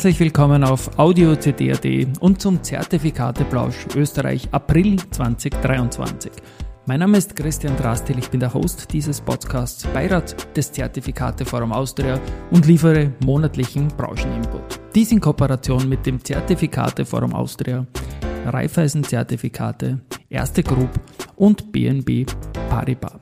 Herzlich willkommen auf Audio CD.at und zum Zertifikateplausch Österreich April 2023. Mein Name ist Christian Drastil, ich bin der Host dieses Podcasts, Beirat des Zertifikateforum Austria und liefere monatlichen Brancheninput. Dies in Kooperation mit dem Zertifikateforum Austria, Raiffeisen-Zertifikate, Erste Group und BNB Paribas.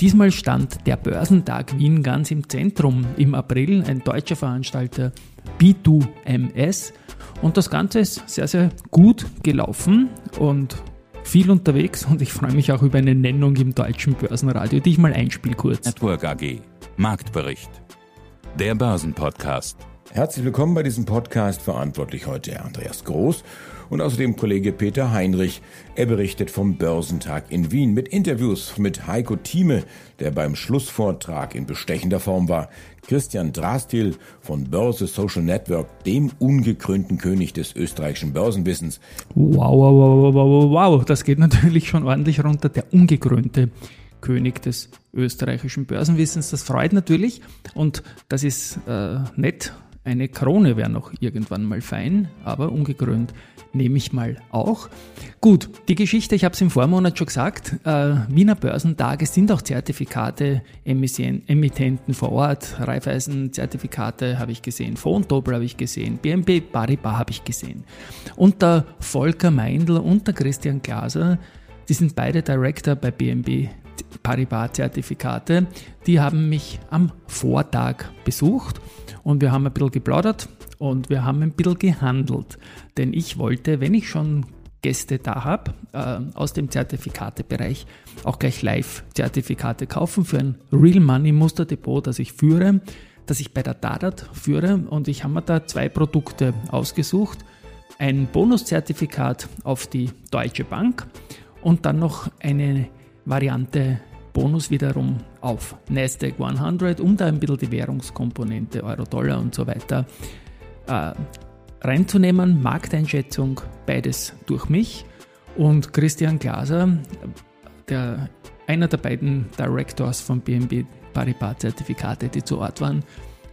Diesmal stand der Börsentag Wien ganz im Zentrum im April, ein deutscher Veranstalter B2MS. Und das Ganze ist sehr, sehr gut gelaufen und viel unterwegs und ich freue mich auch über eine Nennung im deutschen Börsenradio, die ich mal einspiele kurz. Network AG, Marktbericht. Der Börsenpodcast. Herzlich willkommen bei diesem Podcast. Verantwortlich heute Andreas Groß und außerdem Kollege Peter Heinrich. Er berichtet vom Börsentag in Wien mit Interviews mit Heiko Thieme, der beim Schlussvortrag in bestechender Form war, Christian Drastil von Börse Social Network, dem ungekrönten König des österreichischen Börsenwissens. Wow, wow, wow, wow, wow, das geht natürlich schon ordentlich runter. Der ungekrönte König des österreichischen Börsenwissens. Das freut natürlich und das ist äh, nett. Eine Krone wäre noch irgendwann mal fein, aber ungekrönt nehme ich mal auch. Gut, die Geschichte, ich habe es im Vormonat schon gesagt, äh, Wiener Börsentage sind auch Zertifikate, Emittenten vor Ort, Raiffeisen-Zertifikate habe ich gesehen, Fontobel habe ich gesehen, BNP Paribas habe ich gesehen. Und der Volker Meindl und der Christian Glaser, die sind beide Director bei BNB Paribas Zertifikate, die haben mich am Vortag besucht und wir haben ein bisschen geplaudert und wir haben ein bisschen gehandelt. Denn ich wollte, wenn ich schon Gäste da habe, äh, aus dem Zertifikatebereich auch gleich Live-Zertifikate kaufen für ein Real Money Musterdepot, das ich führe, das ich bei der Dadat führe. Und ich habe mir da zwei Produkte ausgesucht. Ein Bonuszertifikat auf die Deutsche Bank und dann noch eine Variante Bonus wiederum auf Nasdaq 100, um da ein bisschen die Währungskomponente Euro-Dollar und so weiter äh, reinzunehmen. Markteinschätzung, beides durch mich. Und Christian Glaser, der, einer der beiden Directors von BNB Paribas Zertifikate, die zu Ort waren,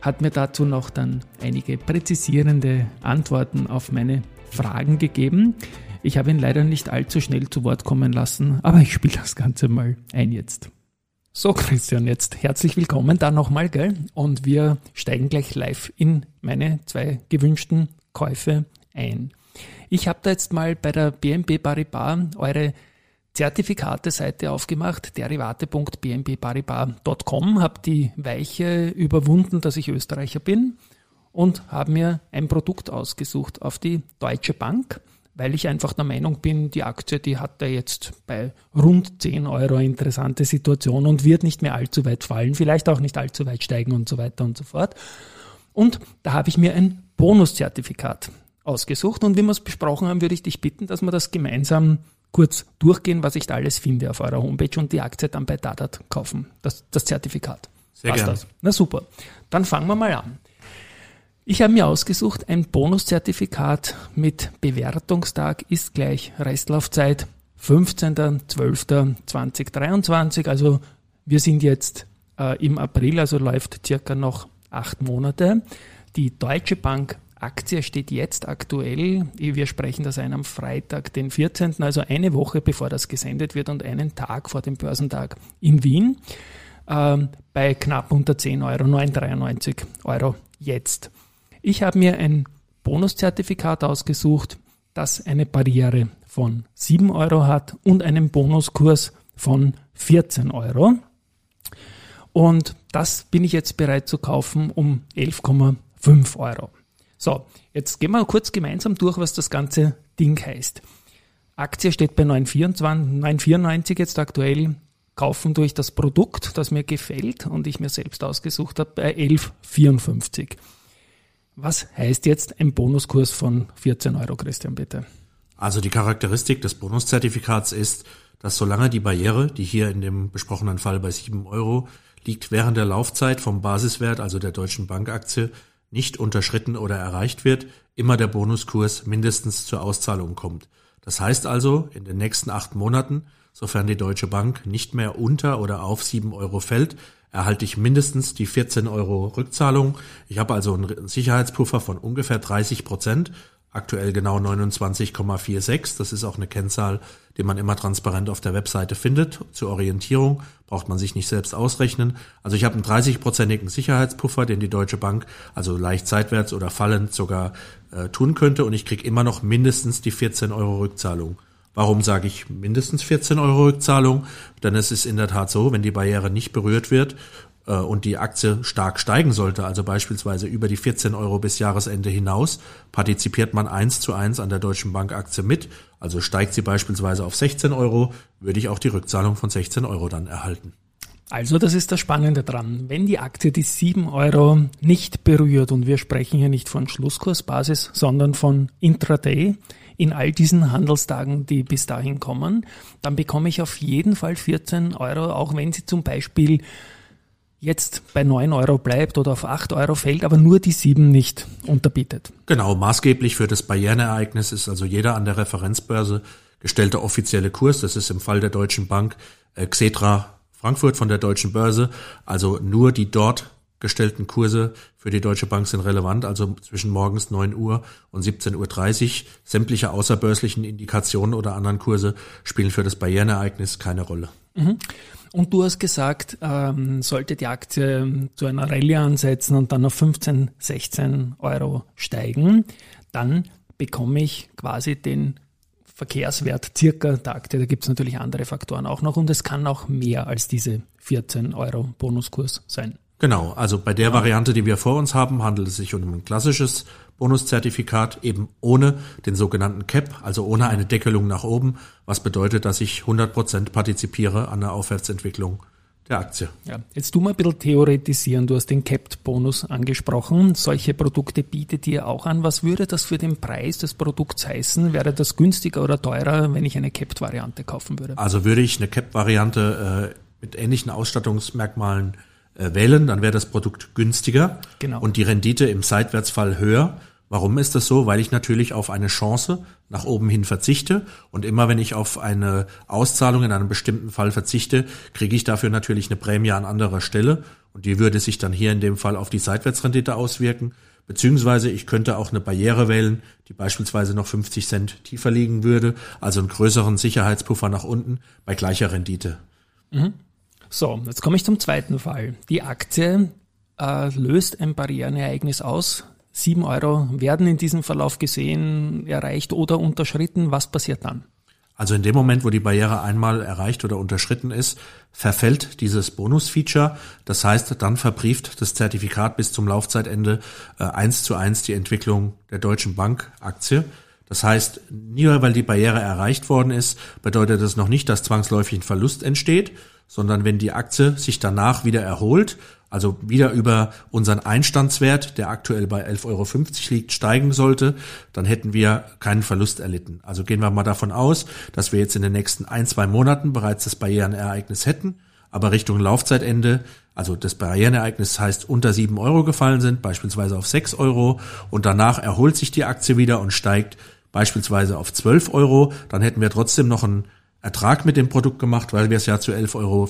hat mir dazu noch dann einige präzisierende Antworten auf meine Fragen gegeben. Ich habe ihn leider nicht allzu schnell zu Wort kommen lassen, aber ich spiele das Ganze mal ein jetzt. So, Christian, jetzt herzlich willkommen da nochmal, gell? Und wir steigen gleich live in meine zwei gewünschten Käufe ein. Ich habe da jetzt mal bei der BNP Paribas eure Zertifikate-Seite aufgemacht, derivate.bnpparibas.com, habe die Weiche überwunden, dass ich Österreicher bin und habe mir ein Produkt ausgesucht auf die Deutsche Bank weil ich einfach der Meinung bin, die Aktie, die hat da jetzt bei rund 10 Euro eine interessante Situation und wird nicht mehr allzu weit fallen, vielleicht auch nicht allzu weit steigen und so weiter und so fort. Und da habe ich mir ein Bonuszertifikat ausgesucht und wie wir es besprochen haben, würde ich dich bitten, dass wir das gemeinsam kurz durchgehen, was ich da alles finde auf eurer Homepage und die Aktie dann bei Dadat kaufen, das, das Zertifikat. Sehr Passt. Das? Na super. Dann fangen wir mal an. Ich habe mir ausgesucht, ein Bonuszertifikat mit Bewertungstag ist gleich Restlaufzeit 15.12.2023. Also wir sind jetzt äh, im April, also läuft circa noch acht Monate. Die Deutsche Bank Aktie steht jetzt aktuell, wir sprechen das ein am Freitag, den 14., also eine Woche bevor das gesendet wird und einen Tag vor dem Börsentag in Wien, äh, bei knapp unter 10 Euro, 9,93 Euro jetzt. Ich habe mir ein Bonuszertifikat ausgesucht, das eine Barriere von 7 Euro hat und einen Bonuskurs von 14 Euro. Und das bin ich jetzt bereit zu kaufen um 11,5 Euro. So, jetzt gehen wir kurz gemeinsam durch, was das ganze Ding heißt. Aktie steht bei 9,94 jetzt aktuell. Kaufen durch das Produkt, das mir gefällt und ich mir selbst ausgesucht habe, bei 11,54. Was heißt jetzt ein Bonuskurs von 14 Euro, Christian, bitte? Also die Charakteristik des Bonuszertifikats ist, dass solange die Barriere, die hier in dem besprochenen Fall bei 7 Euro liegt, während der Laufzeit vom Basiswert, also der Deutschen Bankaktie, nicht unterschritten oder erreicht wird, immer der Bonuskurs mindestens zur Auszahlung kommt. Das heißt also, in den nächsten acht Monaten sofern die Deutsche Bank nicht mehr unter oder auf sieben Euro fällt, erhalte ich mindestens die 14 Euro Rückzahlung. Ich habe also einen Sicherheitspuffer von ungefähr 30 Prozent, aktuell genau 29,46. Das ist auch eine Kennzahl, die man immer transparent auf der Webseite findet. Zur Orientierung braucht man sich nicht selbst ausrechnen. Also ich habe einen 30-prozentigen Sicherheitspuffer, den die Deutsche Bank also leicht seitwärts oder fallend sogar äh, tun könnte und ich kriege immer noch mindestens die 14 Euro Rückzahlung. Warum sage ich mindestens 14 Euro Rückzahlung? Denn es ist in der Tat so, wenn die Barriere nicht berührt wird äh, und die Aktie stark steigen sollte, also beispielsweise über die 14 Euro bis Jahresende hinaus, partizipiert man eins zu eins an der Deutschen Bank Aktie mit. Also steigt sie beispielsweise auf 16 Euro, würde ich auch die Rückzahlung von 16 Euro dann erhalten. Also das ist das Spannende dran. Wenn die Aktie die 7 Euro nicht berührt, und wir sprechen hier nicht von Schlusskursbasis, sondern von Intraday, in all diesen Handelstagen, die bis dahin kommen, dann bekomme ich auf jeden Fall 14 Euro, auch wenn sie zum Beispiel jetzt bei 9 Euro bleibt oder auf 8 Euro fällt, aber nur die 7 nicht unterbietet. Genau, maßgeblich für das Barrierenereignis ist also jeder an der Referenzbörse gestellte offizielle Kurs. Das ist im Fall der Deutschen Bank äh, Xetra Frankfurt von der Deutschen Börse. Also nur die dort gestellten Kurse für die Deutsche Bank sind relevant, also zwischen morgens 9 Uhr und 17.30 Uhr. Sämtliche außerbörslichen Indikationen oder anderen Kurse spielen für das Barrierenereignis keine Rolle. Mhm. Und du hast gesagt, ähm, sollte die Aktie zu einer Rallye ansetzen und dann auf 15, 16 Euro steigen, dann bekomme ich quasi den Verkehrswert circa der Aktie. Da gibt es natürlich andere Faktoren auch noch und es kann auch mehr als diese 14 Euro Bonuskurs sein. Genau, also bei der Variante, die wir vor uns haben, handelt es sich um ein klassisches Bonuszertifikat, eben ohne den sogenannten Cap, also ohne eine Deckelung nach oben, was bedeutet, dass ich 100% partizipiere an der Aufwärtsentwicklung der Aktie. Ja, jetzt du mal ein bisschen theoretisieren. Du hast den Capped-Bonus angesprochen. Solche Produkte bietet ihr auch an. Was würde das für den Preis des Produkts heißen? Wäre das günstiger oder teurer, wenn ich eine Capped-Variante kaufen würde? Also würde ich eine Capped-Variante äh, mit ähnlichen Ausstattungsmerkmalen wählen, dann wäre das Produkt günstiger genau. und die Rendite im Seitwärtsfall höher. Warum ist das so? Weil ich natürlich auf eine Chance nach oben hin verzichte und immer wenn ich auf eine Auszahlung in einem bestimmten Fall verzichte, kriege ich dafür natürlich eine Prämie an anderer Stelle und die würde sich dann hier in dem Fall auf die Seitwärtsrendite auswirken. Beziehungsweise ich könnte auch eine Barriere wählen, die beispielsweise noch 50 Cent tiefer liegen würde, also einen größeren Sicherheitspuffer nach unten bei gleicher Rendite. Mhm. So, jetzt komme ich zum zweiten Fall. Die Aktie äh, löst ein Barrierenereignis aus. Sieben Euro werden in diesem Verlauf gesehen, erreicht oder unterschritten. Was passiert dann? Also in dem Moment, wo die Barriere einmal erreicht oder unterschritten ist, verfällt dieses Bonus-Feature. Das heißt, dann verbrieft das Zertifikat bis zum Laufzeitende äh, eins zu eins die Entwicklung der Deutschen Bank Aktie. Das heißt, nur weil die Barriere erreicht worden ist, bedeutet das noch nicht, dass zwangsläufig ein Verlust entsteht, sondern wenn die Aktie sich danach wieder erholt, also wieder über unseren Einstandswert, der aktuell bei 11,50 Euro liegt, steigen sollte, dann hätten wir keinen Verlust erlitten. Also gehen wir mal davon aus, dass wir jetzt in den nächsten ein, zwei Monaten bereits das Barrierenereignis hätten, aber Richtung Laufzeitende, also das Barrierenereignis heißt unter 7 Euro gefallen sind, beispielsweise auf 6 Euro und danach erholt sich die Aktie wieder und steigt beispielsweise auf 12 Euro, dann hätten wir trotzdem noch einen Ertrag mit dem Produkt gemacht, weil wir es ja zu 11,50 Euro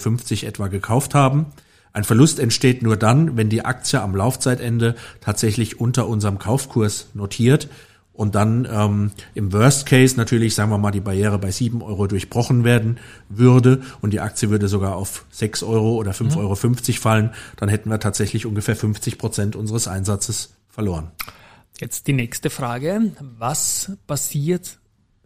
etwa gekauft haben. Ein Verlust entsteht nur dann, wenn die Aktie am Laufzeitende tatsächlich unter unserem Kaufkurs notiert und dann ähm, im Worst Case natürlich, sagen wir mal, die Barriere bei 7 Euro durchbrochen werden würde und die Aktie würde sogar auf 6 Euro oder 5,50 mhm. Euro fallen, dann hätten wir tatsächlich ungefähr 50 Prozent unseres Einsatzes verloren. Jetzt die nächste Frage. Was passiert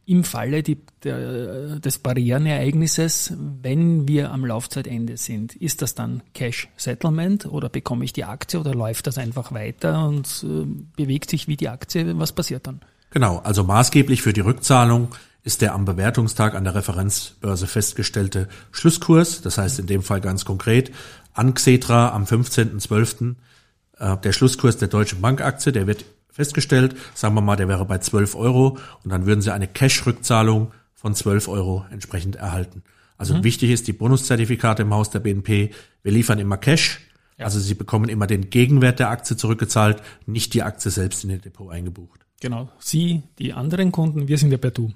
im Falle die, der, des Barrierenereignisses, wenn wir am Laufzeitende sind, ist das dann Cash Settlement oder bekomme ich die Aktie oder läuft das einfach weiter und äh, bewegt sich wie die Aktie? Was passiert dann? Genau, also maßgeblich für die Rückzahlung ist der am Bewertungstag an der Referenzbörse festgestellte Schlusskurs, das heißt in dem Fall ganz konkret an Xetra am 15.12. Äh, der Schlusskurs der Deutschen Bankaktie, der wird festgestellt. Sagen wir mal, der wäre bei 12 Euro und dann würden Sie eine Cash-Rückzahlung von 12 Euro entsprechend erhalten. Also mhm. wichtig ist die Bonuszertifikate im Haus der BNP. Wir liefern immer Cash. Ja. Also Sie bekommen immer den Gegenwert der Aktie zurückgezahlt, nicht die Aktie selbst in Ihr Depot eingebucht. Genau, Sie, die anderen Kunden, wir sind ja bei Du.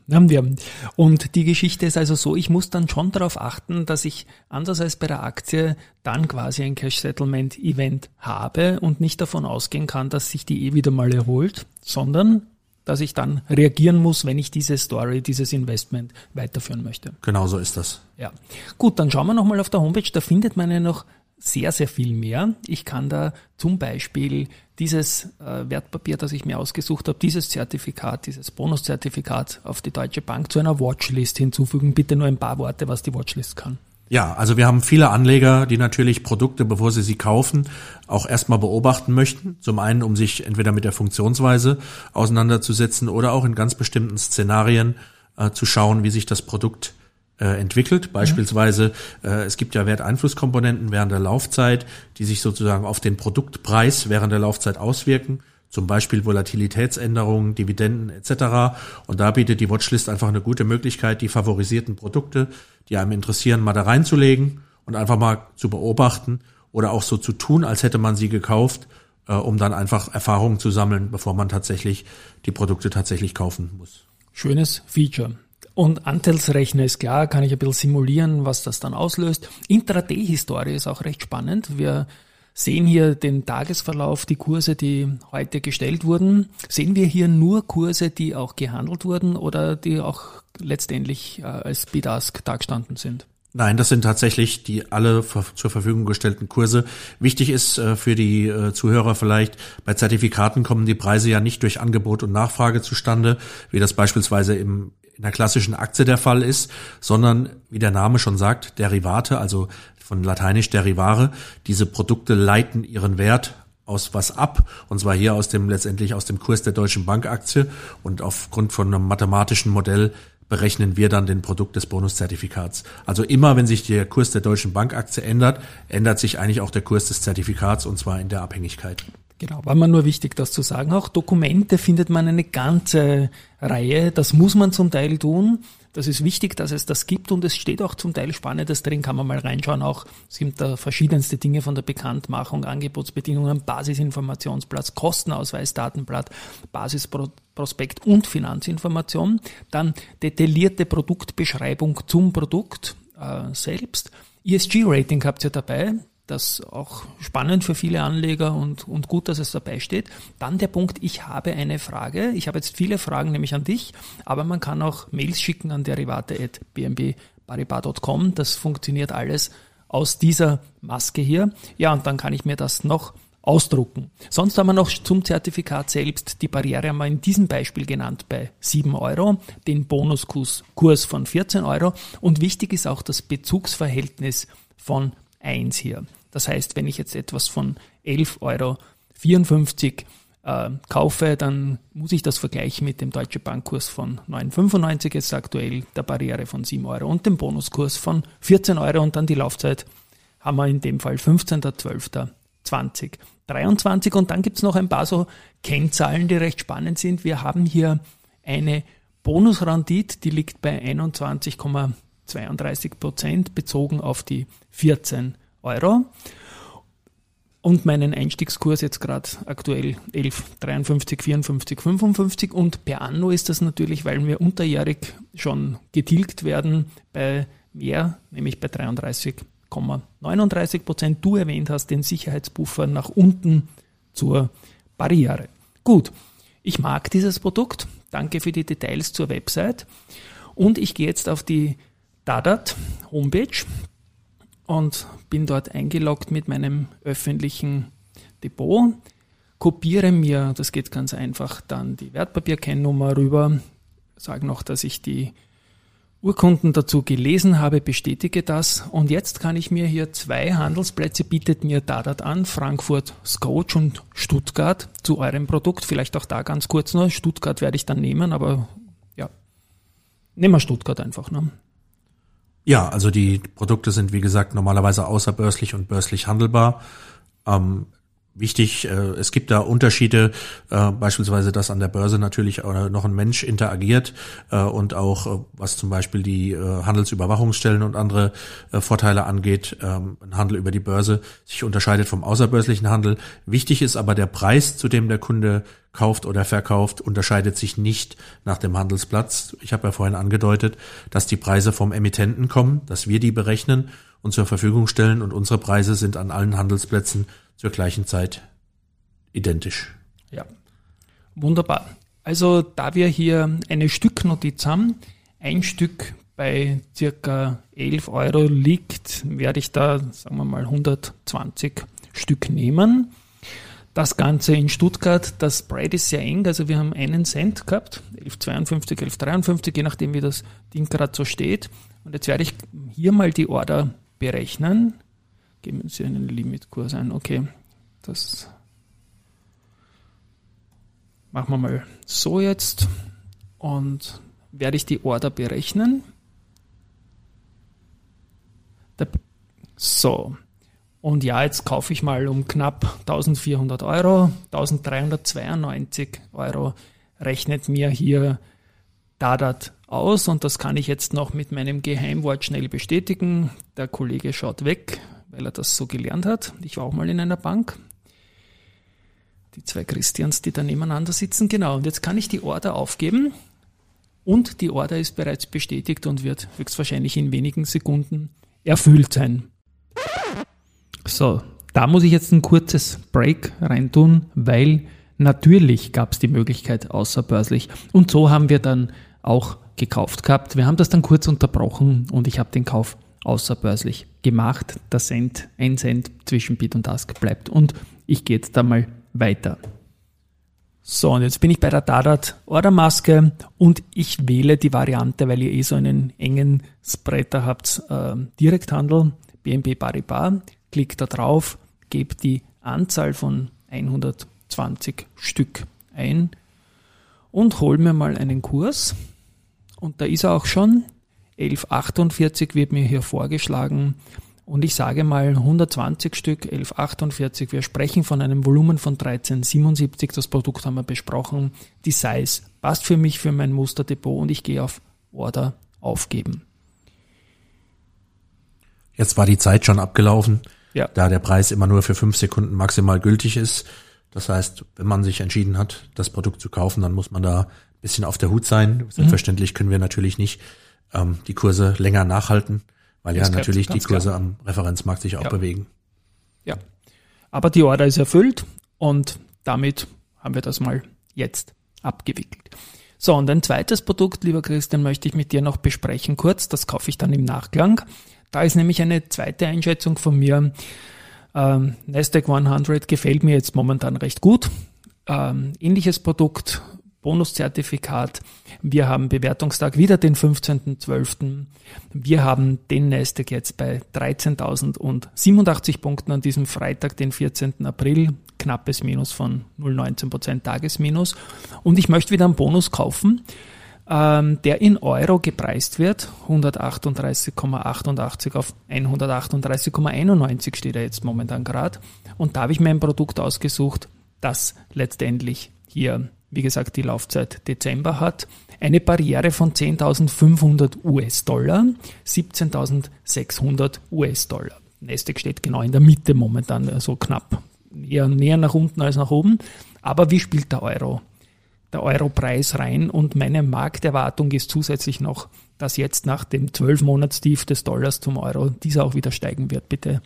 Und die Geschichte ist also so, ich muss dann schon darauf achten, dass ich anders als bei der Aktie dann quasi ein Cash-Settlement-Event habe und nicht davon ausgehen kann, dass sich die eh wieder mal erholt, sondern dass ich dann reagieren muss, wenn ich diese Story, dieses Investment weiterführen möchte. Genau so ist das. Ja. Gut, dann schauen wir nochmal auf der Homepage, da findet man ja noch sehr, sehr viel mehr. Ich kann da zum Beispiel dieses äh, Wertpapier, das ich mir ausgesucht habe, dieses Zertifikat, dieses Bonuszertifikat auf die Deutsche Bank zu einer Watchlist hinzufügen. Bitte nur ein paar Worte, was die Watchlist kann. Ja, also wir haben viele Anleger, die natürlich Produkte, bevor sie sie kaufen, auch erstmal beobachten möchten. Zum einen, um sich entweder mit der Funktionsweise auseinanderzusetzen oder auch in ganz bestimmten Szenarien äh, zu schauen, wie sich das Produkt äh, entwickelt. Beispielsweise, äh, es gibt ja Werteinflusskomponenten während der Laufzeit, die sich sozusagen auf den Produktpreis während der Laufzeit auswirken. Zum Beispiel Volatilitätsänderungen, Dividenden etc. Und da bietet die Watchlist einfach eine gute Möglichkeit, die favorisierten Produkte, die einem interessieren, mal da reinzulegen und einfach mal zu beobachten oder auch so zu tun, als hätte man sie gekauft, äh, um dann einfach Erfahrungen zu sammeln, bevor man tatsächlich die Produkte tatsächlich kaufen muss. Schönes Feature. Und Anteilsrechner ist klar, kann ich ein bisschen simulieren, was das dann auslöst. Intraday-Historie ist auch recht spannend. Wir sehen hier den Tagesverlauf, die Kurse, die heute gestellt wurden. Sehen wir hier nur Kurse, die auch gehandelt wurden oder die auch letztendlich äh, als Bid-Ask dargestanden sind? Nein, das sind tatsächlich die alle zur Verfügung gestellten Kurse. Wichtig ist äh, für die äh, Zuhörer vielleicht, bei Zertifikaten kommen die Preise ja nicht durch Angebot und Nachfrage zustande, wie das beispielsweise im in der klassischen Aktie der Fall ist, sondern wie der Name schon sagt, Derivate, also von lateinisch Derivare, diese Produkte leiten ihren Wert aus was ab, und zwar hier aus dem letztendlich aus dem Kurs der Deutschen Bankaktie und aufgrund von einem mathematischen Modell berechnen wir dann den Produkt des Bonuszertifikats. Also immer, wenn sich der Kurs der Deutschen Bankaktie ändert, ändert sich eigentlich auch der Kurs des Zertifikats und zwar in der Abhängigkeit. Genau, war mir nur wichtig, das zu sagen. Auch Dokumente findet man eine ganze Reihe. Das muss man zum Teil tun. Das ist wichtig, dass es das gibt und es steht auch zum Teil Spannendes drin, kann man mal reinschauen. Auch es gibt da verschiedenste Dinge von der Bekanntmachung, Angebotsbedingungen, Basisinformationsplatz, Kostenausweis, Datenblatt, Basisprospekt und Finanzinformation. Dann detaillierte Produktbeschreibung zum Produkt äh, selbst. ESG-Rating habt ihr dabei das auch spannend für viele Anleger und, und gut, dass es dabei steht. Dann der Punkt, ich habe eine Frage. Ich habe jetzt viele Fragen nämlich an dich, aber man kann auch Mails schicken an derivate.bmbparibas.com. Das funktioniert alles aus dieser Maske hier. Ja, und dann kann ich mir das noch ausdrucken. Sonst haben wir noch zum Zertifikat selbst die Barriere haben wir in diesem Beispiel genannt bei 7 Euro, den Bonuskurs von 14 Euro und wichtig ist auch das Bezugsverhältnis von 1 hier. Das heißt, wenn ich jetzt etwas von 11,54 Euro äh, kaufe, dann muss ich das vergleichen mit dem Deutsche Bankkurs von 9,95 jetzt aktuell, der Barriere von 7 Euro und dem Bonuskurs von 14 Euro und dann die Laufzeit haben wir in dem Fall 15.12.2023 und dann gibt es noch ein paar so Kennzahlen, die recht spannend sind. Wir haben hier eine Bonusrendite, die liegt bei 21,32 Prozent bezogen auf die 14 Euro. Und meinen Einstiegskurs jetzt gerade aktuell 11, 53, 54, 55 und per Anno ist das natürlich, weil wir unterjährig schon getilgt werden bei mehr, nämlich bei 33,39 Prozent. Du erwähnt hast den Sicherheitspuffer nach unten zur Barriere. Gut, ich mag dieses Produkt. Danke für die Details zur Website. Und ich gehe jetzt auf die Dadat Homepage und bin dort eingeloggt mit meinem öffentlichen Depot, kopiere mir, das geht ganz einfach, dann die Wertpapierkennnummer rüber, sage noch, dass ich die Urkunden dazu gelesen habe, bestätige das und jetzt kann ich mir hier zwei Handelsplätze bietet mir Dadat an, Frankfurt, Scotch und Stuttgart zu eurem Produkt. Vielleicht auch da ganz kurz nur, Stuttgart werde ich dann nehmen, aber ja, nehmen wir Stuttgart einfach. Ne? Ja, also die Produkte sind wie gesagt normalerweise außerbörslich und börslich handelbar. Ähm, wichtig. Äh, es gibt da Unterschiede, äh, beispielsweise, dass an der Börse natürlich noch ein Mensch interagiert äh, und auch was zum Beispiel die Handelsüberwachungsstellen und andere Vorteile angeht, ähm, ein Handel über die Börse sich unterscheidet vom außerbörslichen Handel. Wichtig ist aber der Preis, zu dem der Kunde kauft oder verkauft, unterscheidet sich nicht nach dem Handelsplatz. Ich habe ja vorhin angedeutet, dass die Preise vom Emittenten kommen, dass wir die berechnen und zur Verfügung stellen und unsere Preise sind an allen Handelsplätzen zur gleichen Zeit identisch. Ja, wunderbar. Also da wir hier eine Stücknotiz haben, ein Stück bei circa 11 Euro liegt, werde ich da, sagen wir mal, 120 Stück nehmen. Das Ganze in Stuttgart, das Spread ist sehr eng, also wir haben einen Cent gehabt, 11,52, 11,53, je nachdem wie das Ding gerade so steht. Und jetzt werde ich hier mal die Order berechnen. Geben Sie einen Limitkurs ein. Okay, das machen wir mal so jetzt und werde ich die Order berechnen. So. Und ja, jetzt kaufe ich mal um knapp 1400 Euro. 1392 Euro rechnet mir hier Dadat aus und das kann ich jetzt noch mit meinem Geheimwort schnell bestätigen. Der Kollege schaut weg, weil er das so gelernt hat. Ich war auch mal in einer Bank. Die zwei Christians, die da nebeneinander sitzen, genau. Und jetzt kann ich die Order aufgeben und die Order ist bereits bestätigt und wird höchstwahrscheinlich in wenigen Sekunden erfüllt sein. So, da muss ich jetzt ein kurzes Break reintun, weil natürlich gab es die Möglichkeit außerbörslich. Und so haben wir dann auch gekauft gehabt. Wir haben das dann kurz unterbrochen und ich habe den Kauf außerbörslich gemacht. Der Cent, ein Cent zwischen Bid und Ask bleibt. Und ich gehe jetzt da mal weiter. So, und jetzt bin ich bei der Dadat Ordermaske und ich wähle die Variante, weil ihr eh so einen engen Spreader habt, äh, Direkthandel, BNP Paribas. Klick da drauf, gebe die Anzahl von 120 Stück ein und hol mir mal einen Kurs. Und da ist er auch schon. 1148 wird mir hier vorgeschlagen. Und ich sage mal 120 Stück, 1148. Wir sprechen von einem Volumen von 1377. Das Produkt haben wir besprochen. Die Size passt für mich für mein Musterdepot und ich gehe auf Order aufgeben. Jetzt war die Zeit schon abgelaufen, ja. da der Preis immer nur für fünf Sekunden maximal gültig ist. Das heißt, wenn man sich entschieden hat, das Produkt zu kaufen, dann muss man da ein bisschen auf der Hut sein. Selbstverständlich können wir natürlich nicht ähm, die Kurse länger nachhalten. Weil ja natürlich die Kurse klar. am Referenzmarkt sich auch ja. bewegen. Ja. Aber die Order ist erfüllt und damit haben wir das mal jetzt abgewickelt. So, und ein zweites Produkt, lieber Christian, möchte ich mit dir noch besprechen kurz. Das kaufe ich dann im Nachklang. Da ist nämlich eine zweite Einschätzung von mir. Ähm, Nasdaq 100 gefällt mir jetzt momentan recht gut. Ähm, ähnliches Produkt Bonuszertifikat. Wir haben Bewertungstag wieder den 15.12. Wir haben den Nasdaq jetzt bei 13.087 Punkten an diesem Freitag, den 14. April. Knappes Minus von 0,19% Tagesminus. Und ich möchte wieder einen Bonus kaufen, ähm, der in Euro gepreist wird. 138,88 auf 138,91 steht er jetzt momentan gerade. Und da habe ich mir ein Produkt ausgesucht, das letztendlich hier wie gesagt, die Laufzeit Dezember hat, eine Barriere von 10.500 US-Dollar, 17.600 US-Dollar. Nasdaq steht genau in der Mitte momentan, so also knapp, eher näher nach unten als nach oben. Aber wie spielt der Euro? Der Euro-Preis rein und meine Markterwartung ist zusätzlich noch, dass jetzt nach dem 12 monats tief des Dollars zum Euro dieser auch wieder steigen wird. Bitte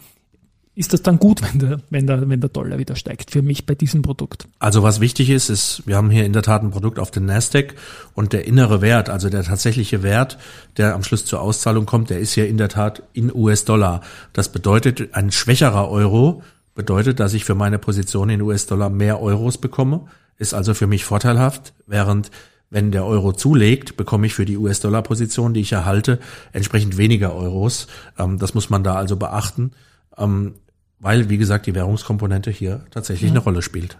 ist das dann gut, wenn der, wenn der, wenn der Dollar wieder steigt für mich bei diesem Produkt? Also was wichtig ist, ist, wir haben hier in der Tat ein Produkt auf den Nasdaq und der innere Wert, also der tatsächliche Wert, der am Schluss zur Auszahlung kommt, der ist hier in der Tat in US-Dollar. Das bedeutet, ein schwächerer Euro bedeutet, dass ich für meine Position in US-Dollar mehr Euros bekomme, ist also für mich vorteilhaft, während wenn der Euro zulegt, bekomme ich für die US-Dollar-Position, die ich erhalte, entsprechend weniger Euros. Ähm, das muss man da also beachten. Weil, wie gesagt, die Währungskomponente hier tatsächlich mhm. eine Rolle spielt.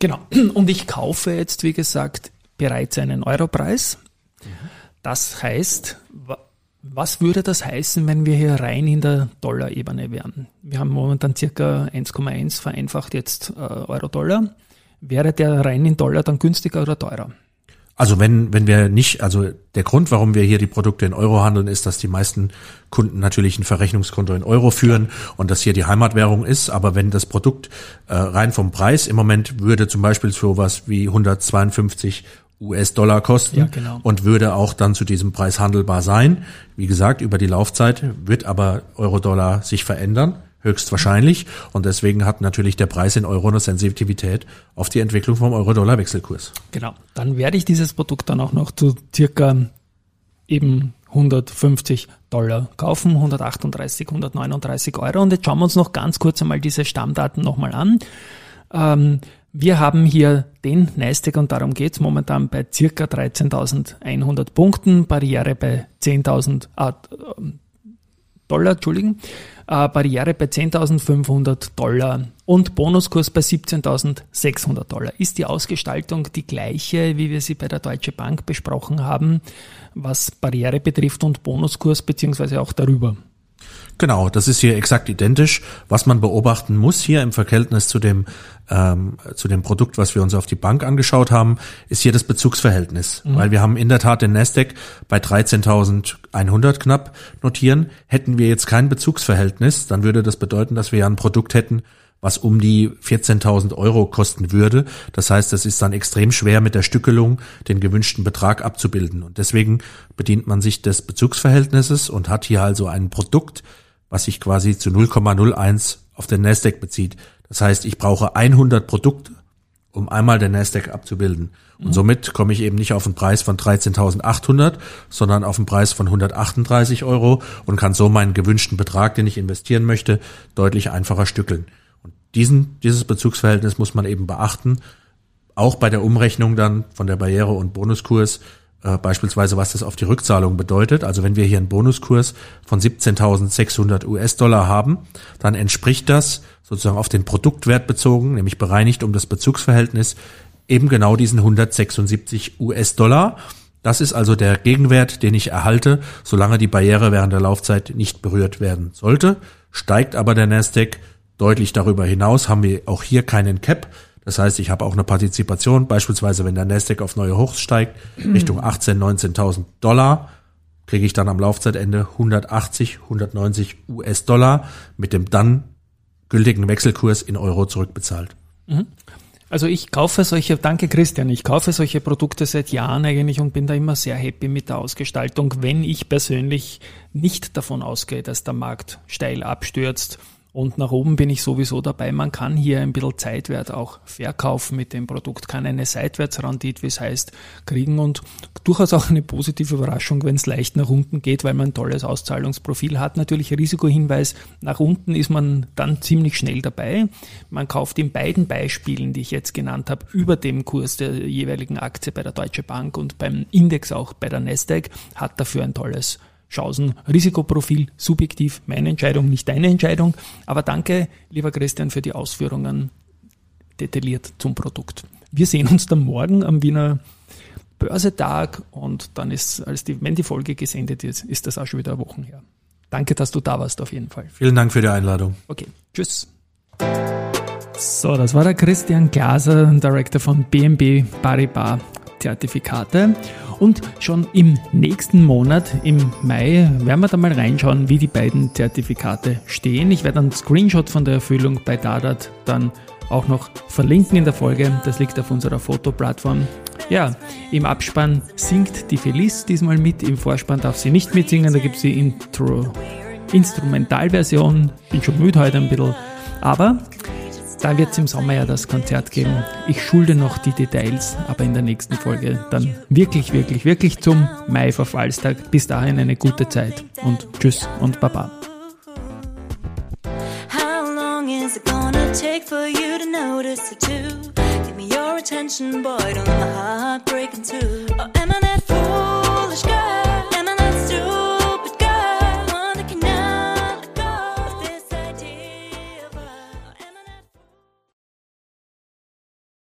Genau. Und ich kaufe jetzt, wie gesagt, bereits einen Europreis. Mhm. Das heißt, Was würde das heißen, wenn wir hier rein in der Dollar-Ebene wären? Wir haben momentan circa 1,1 vereinfacht jetzt äh, Euro-Dollar. Wäre der rein in Dollar dann günstiger oder teurer? Also wenn, wenn wir nicht, also der Grund, warum wir hier die Produkte in Euro handeln, ist, dass die meisten Kunden natürlich ein Verrechnungskonto in Euro führen und das hier die Heimatwährung ist. Aber wenn das Produkt äh, rein vom Preis im Moment würde zum Beispiel so was wie 152 US-Dollar kosten Ja, genau. und würde auch dann zu diesem Preis handelbar sein. Wie gesagt, über die Laufzeit wird aber Euro-Dollar sich verändern, höchstwahrscheinlich. Und deswegen hat natürlich der Preis in Euro eine Sensitivität auf die Entwicklung vom Euro-Dollar-Wechselkurs. Genau. Dann werde ich dieses Produkt dann auch noch zu circa eben 150 Dollar kaufen, 138, 139 Euro. Und jetzt schauen wir uns noch ganz kurz einmal diese Stammdaten nochmal an. Ähm, wir haben hier den Nasdaq und darum geht's momentan bei circa 13.100 Punkten, Barriere bei 10.000 ah, ähm, Dollar, Entschuldigen, äh, Barriere bei 10.500 Dollar und Bonuskurs bei 17.600 Dollar. Ist die Ausgestaltung die gleiche, wie wir sie bei der Deutsche Bank besprochen haben, was Barriere betrifft und Bonuskurs beziehungsweise auch darüber? Genau, das ist hier exakt identisch. Was man beobachten muss hier im Verhältnis zu dem ähm, zu dem Produkt, was wir uns auf die Bank angeschaut haben, ist hier das Bezugsverhältnis, weil wir haben in der Tat den Nasdaq bei 13.100 knapp notieren. Hätten wir jetzt kein Bezugsverhältnis, dann würde das bedeuten, dass wir ja ein Produkt hätten, was um die 14.000 Euro kosten würde. Das heißt, es ist dann extrem schwer mit der Stückelung den gewünschten Betrag abzubilden. Und deswegen bedient man sich des Bezugsverhältnisses und hat hier also ein Produkt, was sich quasi zu 0,01 auf den Nasdaq bezieht. Das heißt, ich brauche 100 Produkte, um einmal den Nasdaq abzubilden. Und somit komme ich eben nicht auf einen Preis von 13.800, sondern auf einen Preis von 138 Euro und kann so meinen gewünschten Betrag, den ich investieren möchte, deutlich einfacher stückeln. Diesen, dieses Bezugsverhältnis muss man eben beachten, auch bei der Umrechnung dann von der Barriere- und Bonuskurs, äh, beispielsweise was das auf die Rückzahlung bedeutet. Also wenn wir hier einen Bonuskurs von 17.600 US-Dollar haben, dann entspricht das sozusagen auf den Produktwert bezogen, nämlich bereinigt um das Bezugsverhältnis, eben genau diesen 176 US-Dollar. Das ist also der Gegenwert, den ich erhalte, solange die Barriere während der Laufzeit nicht berührt werden sollte. Steigt aber der Nasdaq deutlich darüber hinaus, haben wir auch hier keinen Cap. Das heißt, ich habe auch eine Partizipation, beispielsweise wenn der Nasdaq auf neue Hochs steigt, Richtung 18.000, 19.000 Dollar, kriege ich dann am Laufzeitende 180, 190 US-Dollar mit dem dann gültigen Wechselkurs in Euro zurückbezahlt. Also ich kaufe solche, danke Christian, ich kaufe solche Produkte seit Jahren eigentlich und bin da immer sehr happy mit der Ausgestaltung, wenn ich persönlich nicht davon ausgehe, dass der Markt steil abstürzt. Und nach oben bin ich sowieso dabei. Man kann hier ein bisschen Zeitwert auch verkaufen mit dem Produkt, kann eine Seitwärtsrendite, wie es heißt, kriegen und durchaus auch eine positive Überraschung, wenn es leicht nach unten geht, weil man ein tolles Auszahlungsprofil hat. Natürlich Risikohinweis, nach unten ist man dann ziemlich schnell dabei. Man kauft in beiden Beispielen, die ich jetzt genannt habe, über dem Kurs der jeweiligen Aktie bei der Deutsche Bank und beim Index auch bei der Nasdaq, hat dafür ein tolles Chancen, Risikoprofil, subjektiv, meine Entscheidung, nicht deine Entscheidung. Aber danke, lieber Christian, für die Ausführungen detailliert zum Produkt. Wir sehen uns dann morgen am Wiener Börsetag und dann ist, als die, wenn die Folge gesendet ist, ist das auch schon wieder Wochen her. Danke, dass du da warst, auf jeden Fall. Vielen Dank für die Einladung. Okay, tschüss. So, das war der Christian Glaser, Director von BNB Paribas Zertifikate. Und schon im nächsten Monat, im Mai, werden wir da mal reinschauen, wie die beiden Zertifikate stehen. Ich werde einen Screenshot von der Erfüllung bei Dadat dann auch noch verlinken in der Folge. Das liegt auf unserer Fotoplattform. Ja, im Abspann singt die Felice diesmal mit, im Vorspann darf sie nicht mitsingen, da gibt es die Intro, Instrumentalversion. Bin schon müde heute ein bisschen. Aber da wird es im Sommer ja das Konzert geben. Ich schulde noch die Details, aber in der nächsten Folge dann wirklich, wirklich, wirklich zum Mai-Verfallstag. Bis dahin eine gute Zeit und tschüss und baba. Attention, boy, don't let my heart break in two. Oh, am I that fool?